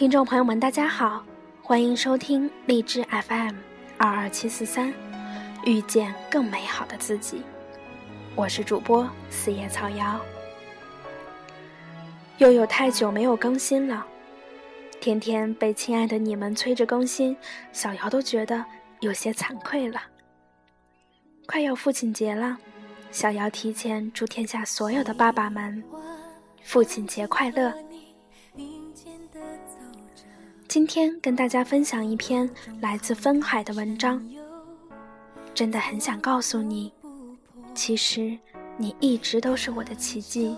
听众朋友们，大家好，欢迎收听荔枝 FM 二二七四三，遇见更美好的自己。我是主播四叶草瑶。又有太久没有更新了，天天被亲爱的你们催着更新，小瑶都觉得有些惭愧了。快要父亲节了，小瑶提前祝天下所有的爸爸们父亲节快乐。今天跟大家分享一篇来自分海的文章，真的很想告诉你，其实你一直都是我的奇迹。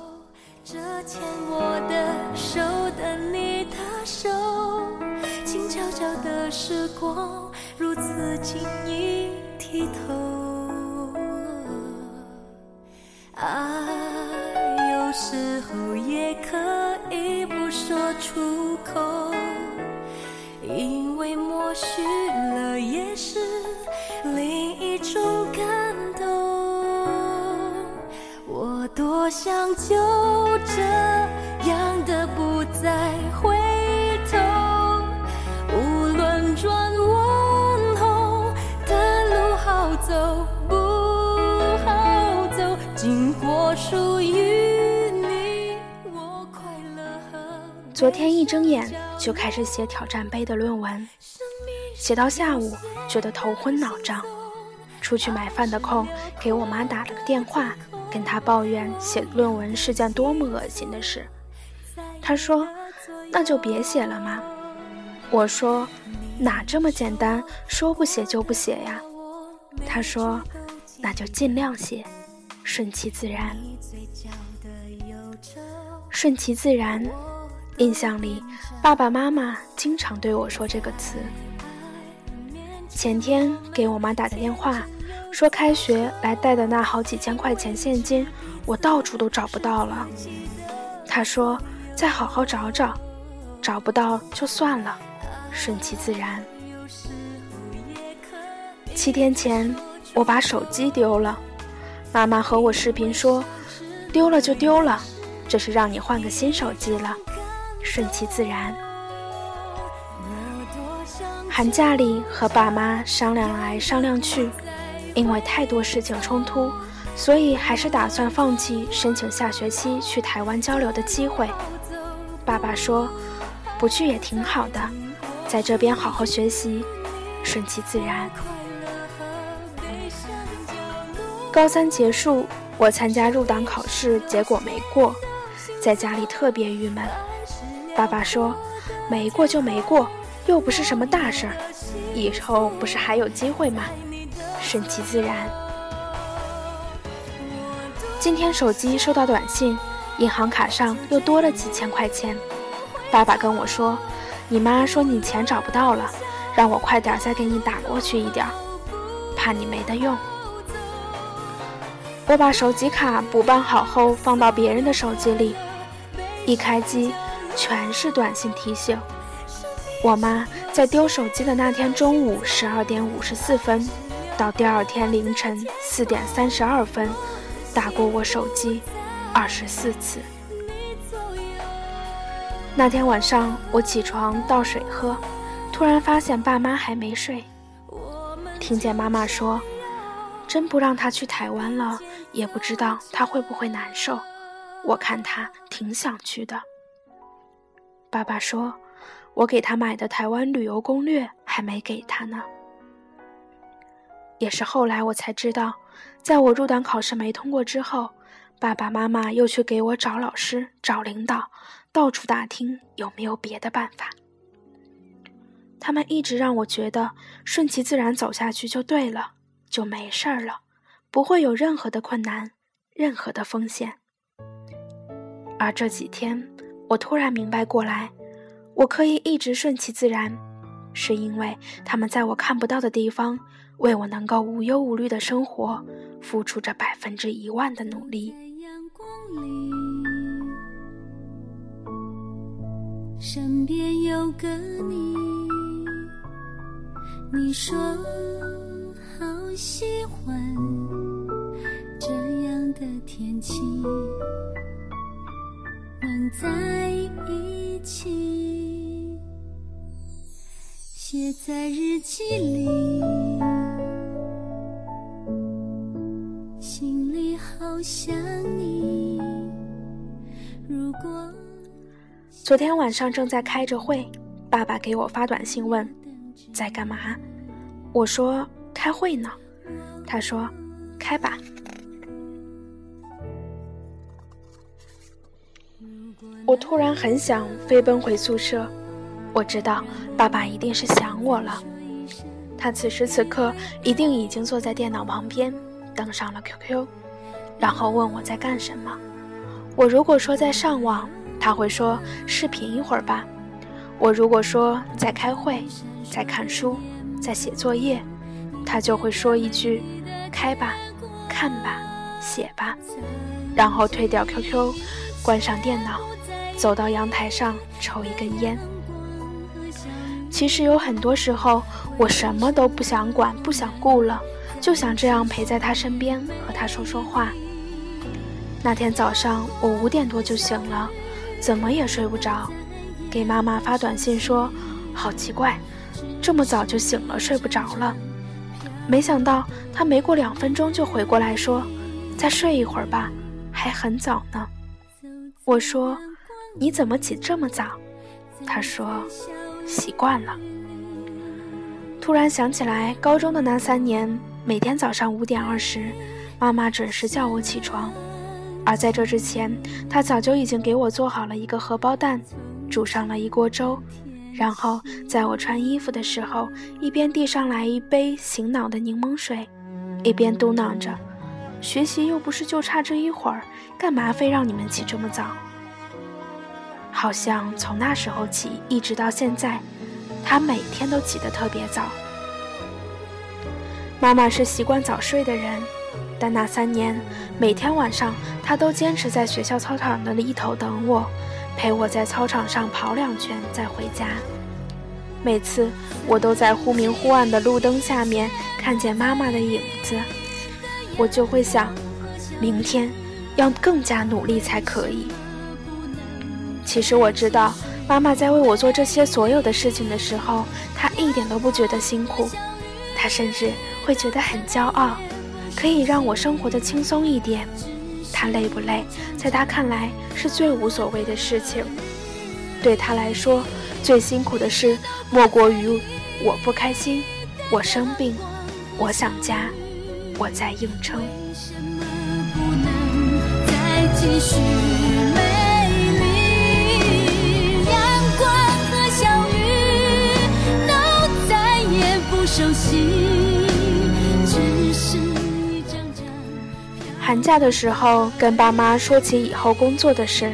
这牵我的手的你的手，静悄悄的时光如此轻易剔透。经过属于你，我快乐和。昨天一睁眼。就开始写挑战杯的论文，写到下午觉得头昏脑胀，出去买饭的空给我妈打了个电话，跟她抱怨写论文是件多么恶心的事。她说：“那就别写了嘛。”我说：“哪这么简单？说不写就不写呀。”她说：“那就尽量写，顺其自然，顺其自然。”印象里，爸爸妈妈经常对我说这个词。前天给我妈打的电话，说开学来带的那好几千块钱现金，我到处都找不到了。她说再好好找找，找不到就算了，顺其自然。七天前我把手机丢了，妈妈和我视频说，丢了就丢了，这是让你换个新手机了。顺其自然。寒假里和爸妈商量来商量去，因为太多事情冲突，所以还是打算放弃申请下学期去台湾交流的机会。爸爸说：“不去也挺好的，在这边好好学习，顺其自然。”高三结束，我参加入党考试，结果没过，在家里特别郁闷。爸爸说：“没过就没过，又不是什么大事儿，以后不是还有机会吗？顺其自然。”今天手机收到短信，银行卡上又多了几千块钱。爸爸跟我说：“你妈说你钱找不到了，让我快点再给你打过去一点，怕你没得用。”我把手机卡补办好后放到别人的手机里，一开机。全是短信提醒。我妈在丢手机的那天中午十二点五十四分，到第二天凌晨四点三十二分，打过我手机二十四次。那天晚上我起床倒水喝，突然发现爸妈还没睡。听见妈妈说：“真不让他去台湾了，也不知道他会不会难受。我看他挺想去的。”爸爸说：“我给他买的台湾旅游攻略还没给他呢。”也是后来我才知道，在我入党考试没通过之后，爸爸妈妈又去给我找老师、找领导，到处打听有没有别的办法。他们一直让我觉得顺其自然走下去就对了，就没事儿了，不会有任何的困难、任何的风险。而这几天。我突然明白过来，我可以一直顺其自然，是因为他们在我看不到的地方，为我能够无忧无虑的生活，付出着百分之一万的努力。身边有个你，你说好喜欢这样的天气。能在一起。写在日记里，心里好想你。如果昨天晚上正在开着会，爸爸给我发短信问在干嘛，我说开会呢，他说开吧。我突然很想飞奔回宿舍，我知道爸爸一定是想我了，他此时此刻一定已经坐在电脑旁边，登上了 QQ，然后问我在干什么。我如果说在上网，他会说视频一会儿吧。我如果说在开会、在看书、在写作业，他就会说一句开吧、看吧、写吧，然后退掉 QQ，关上电脑。走到阳台上抽一根烟。其实有很多时候，我什么都不想管、不想顾了，就想这样陪在他身边和他说说话。那天早上我五点多就醒了，怎么也睡不着，给妈妈发短信说：“好奇怪，这么早就醒了，睡不着了。”没想到他没过两分钟就回过来说：“再睡一会儿吧，还很早呢。”我说。你怎么起这么早？他说：“习惯了。”突然想起来，高中的那三年，每天早上五点二十，妈妈准时叫我起床。而在这之前，她早就已经给我做好了一个荷包蛋，煮上了一锅粥，然后在我穿衣服的时候，一边递上来一杯醒脑的柠檬水，一边嘟囔着：“学习又不是就差这一会儿，干嘛非让你们起这么早？”好像从那时候起，一直到现在，他每天都起得特别早。妈妈是习惯早睡的人，但那三年，每天晚上她都坚持在学校操场的一头等我，陪我在操场上跑两圈再回家。每次我都在忽明忽暗的路灯下面看见妈妈的影子，我就会想，明天要更加努力才可以。其实我知道，妈妈在为我做这些所有的事情的时候，她一点都不觉得辛苦，她甚至会觉得很骄傲，可以让我生活的轻松一点。她累不累，在他看来是最无所谓的事情。对他来说，最辛苦的事莫过于我不开心，我生病，我想家，我在硬撑。寒假的时候，跟爸妈说起以后工作的事，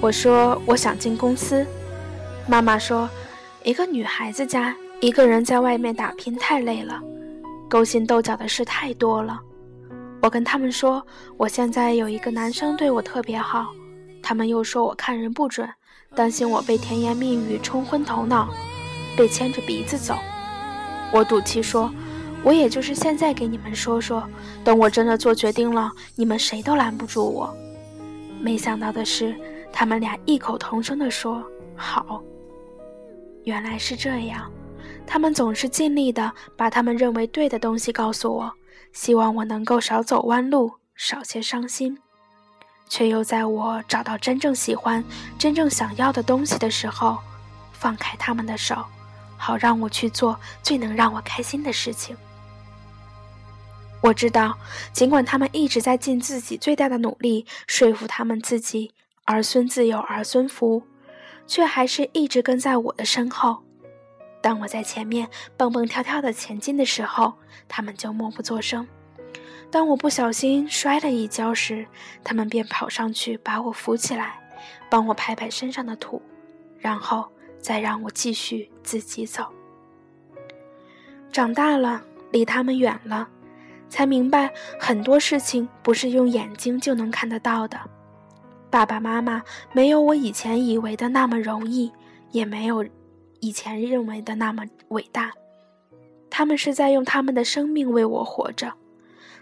我说我想进公司。妈妈说，一个女孩子家，一个人在外面打拼太累了，勾心斗角的事太多了。我跟他们说，我现在有一个男生对我特别好，他们又说我看人不准，担心我被甜言蜜语冲昏头脑，被牵着鼻子走。我赌气说。我也就是现在给你们说说，等我真的做决定了，你们谁都拦不住我。没想到的是，他们俩异口同声地说好。原来是这样，他们总是尽力的把他们认为对的东西告诉我，希望我能够少走弯路，少些伤心，却又在我找到真正喜欢、真正想要的东西的时候，放开他们的手，好让我去做最能让我开心的事情。我知道，尽管他们一直在尽自己最大的努力说服他们自己儿孙自有儿孙福，却还是一直跟在我的身后。当我在前面蹦蹦跳跳的前进的时候，他们就默不作声；当我不小心摔了一跤时，他们便跑上去把我扶起来，帮我拍拍身上的土，然后再让我继续自己走。长大了，离他们远了。才明白很多事情不是用眼睛就能看得到的。爸爸妈妈没有我以前以为的那么容易，也没有以前认为的那么伟大。他们是在用他们的生命为我活着。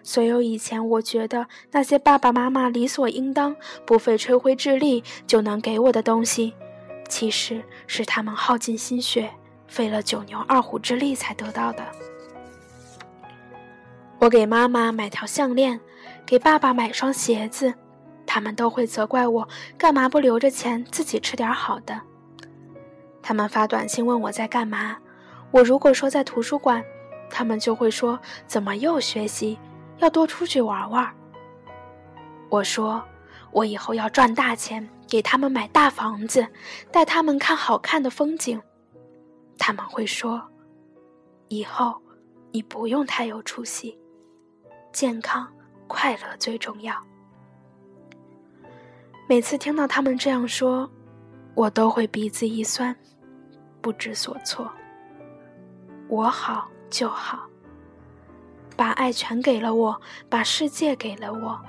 所有以前我觉得那些爸爸妈妈理所应当、不费吹灰之力就能给我的东西，其实是他们耗尽心血费了九牛二虎之力才得到的。我给妈妈买条项链，给爸爸买双鞋子，他们都会责怪我干嘛不留着钱自己吃点好的。他们发短信问我在干嘛，我如果说在图书馆，他们就会说怎么又学习，要多出去玩玩。我说我以后要赚大钱，给他们买大房子，带他们看好看的风景。他们会说，以后你不用太有出息，健康快乐最重要。每次听到他们这样说，我都会鼻子一酸。不知所措，我好就好，把爱全给了我，把世界给了我，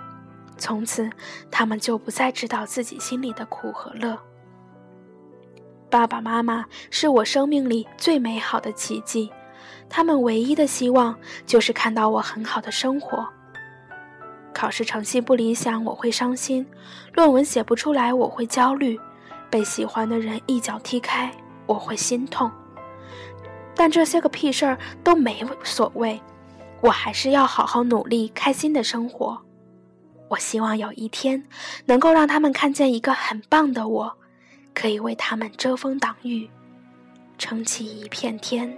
从此他们就不再知道自己心里的苦和乐。爸爸妈妈是我生命里最美好的奇迹，他们唯一的希望就是看到我很好的生活。考试成绩不理想，我会伤心；论文写不出来，我会焦虑；被喜欢的人一脚踢开。我会心痛，但这些个屁事儿都没所谓，我还是要好好努力，开心的生活。我希望有一天能够让他们看见一个很棒的我，可以为他们遮风挡雨，撑起一片天。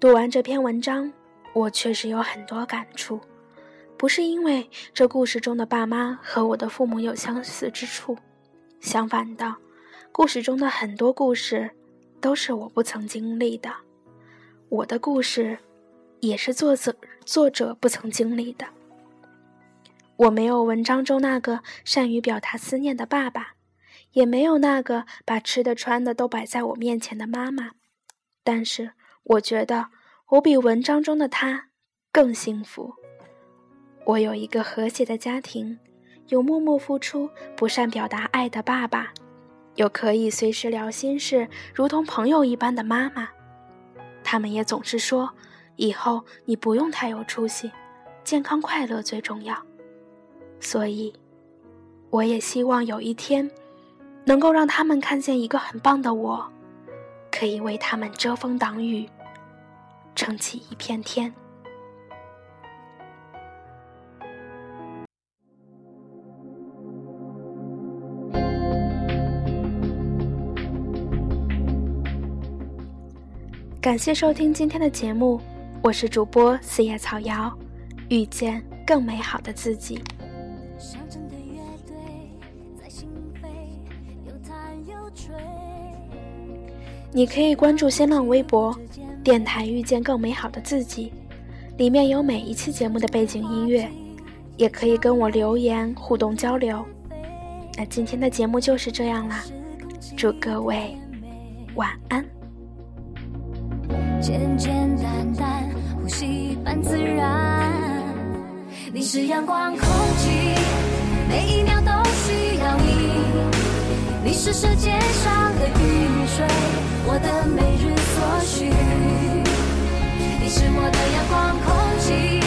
读完这篇文章，我确实有很多感触，不是因为这故事中的爸妈和我的父母有相似之处，相反的，故事中的很多故事都是我不曾经历的，我的故事也是作者作者不曾经历的。我没有文章中那个善于表达思念的爸爸，也没有那个把吃的穿的都摆在我面前的妈妈，但是。我觉得我比文章中的他更幸福。我有一个和谐的家庭，有默默付出、不善表达爱的爸爸，有可以随时聊心事、如同朋友一般的妈妈。他们也总是说：“以后你不用太有出息，健康快乐最重要。”所以，我也希望有一天，能够让他们看见一个很棒的我，可以为他们遮风挡雨。撑起一片天。感谢收听今天的节目，我是主播四叶草瑶，遇见更美好的自己。你可以关注新浪微博。电台遇见更美好的自己，里面有每一期节目的背景音乐，也可以跟我留言互动交流。那今天的节目就是这样啦，祝各位晚安。简简单单，呼吸般自然。你是阳光空气，每一秒都需要你。你是世界上的雨水，我的每日所需。你是我的阳光空气，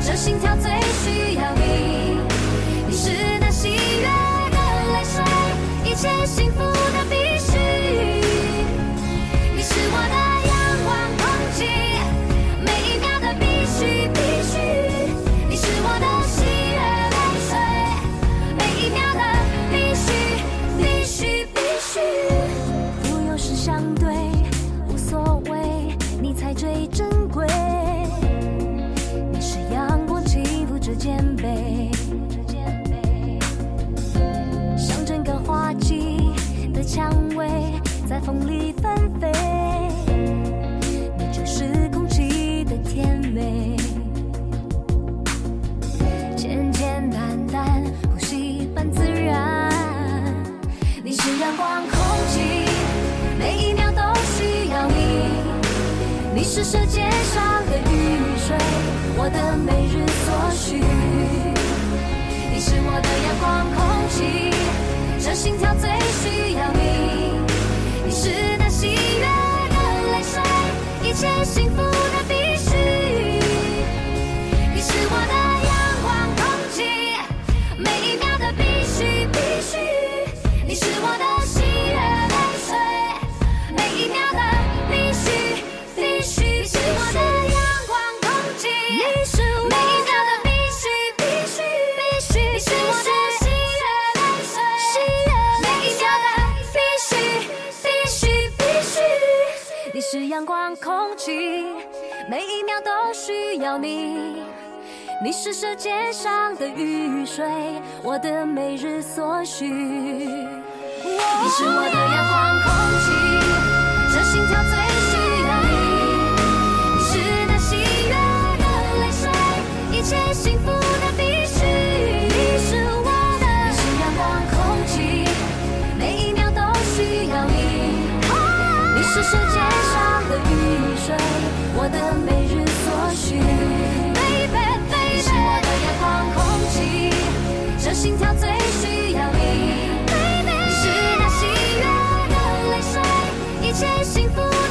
这心跳最需要你。你是那喜悦的泪水，一切幸福是世界上的雨水，我的每日所需。你是我的阳光空气，这心跳最需要你。你是那喜悦的泪水，一切幸福阳光空气，每一秒都需要你。你是世界上的雨水，我的每日所需。你是我的阳光空气，这心跳幸福。